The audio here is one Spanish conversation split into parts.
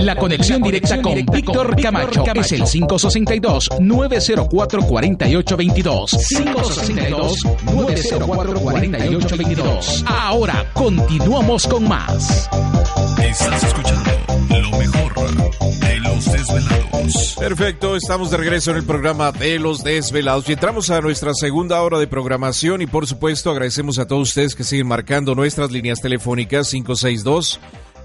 La conexión directa con Víctor Camacho es el 562-904-4822. 562-904-4822. Ahora continuamos con más. Estás escuchando lo mejor de los desvelados. Perfecto, estamos de regreso en el programa de los desvelados y entramos a nuestra segunda hora de programación y por supuesto agradecemos a todos ustedes que siguen marcando nuestras líneas telefónicas 562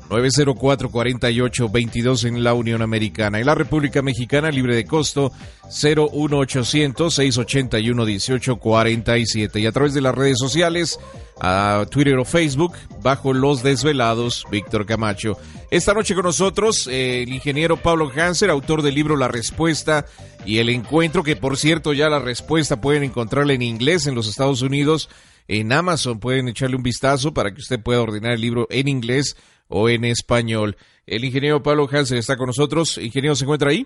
904-4822 en la Unión Americana. En la República Mexicana, libre de costo, 01800-681-1847. Y a través de las redes sociales, a Twitter o Facebook, bajo Los Desvelados, Víctor Camacho. Esta noche con nosotros, eh, el ingeniero Pablo Hanser, autor del libro La Respuesta y el Encuentro, que por cierto ya la respuesta pueden encontrarla en inglés en los Estados Unidos. En Amazon pueden echarle un vistazo para que usted pueda ordenar el libro en inglés o en español. El ingeniero Pablo Hansen está con nosotros. Ingeniero, ¿se encuentra ahí?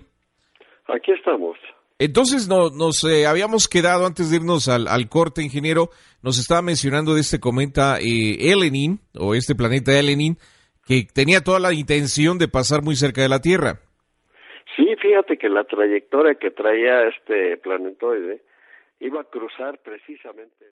Aquí estamos. Entonces no, nos eh, habíamos quedado antes de irnos al, al, corte, ingeniero, nos estaba mencionando de este cometa eh, Elenin, o este planeta Elenin, que tenía toda la intención de pasar muy cerca de la Tierra. Sí, fíjate que la trayectoria que traía este planetoide iba a cruzar precisamente.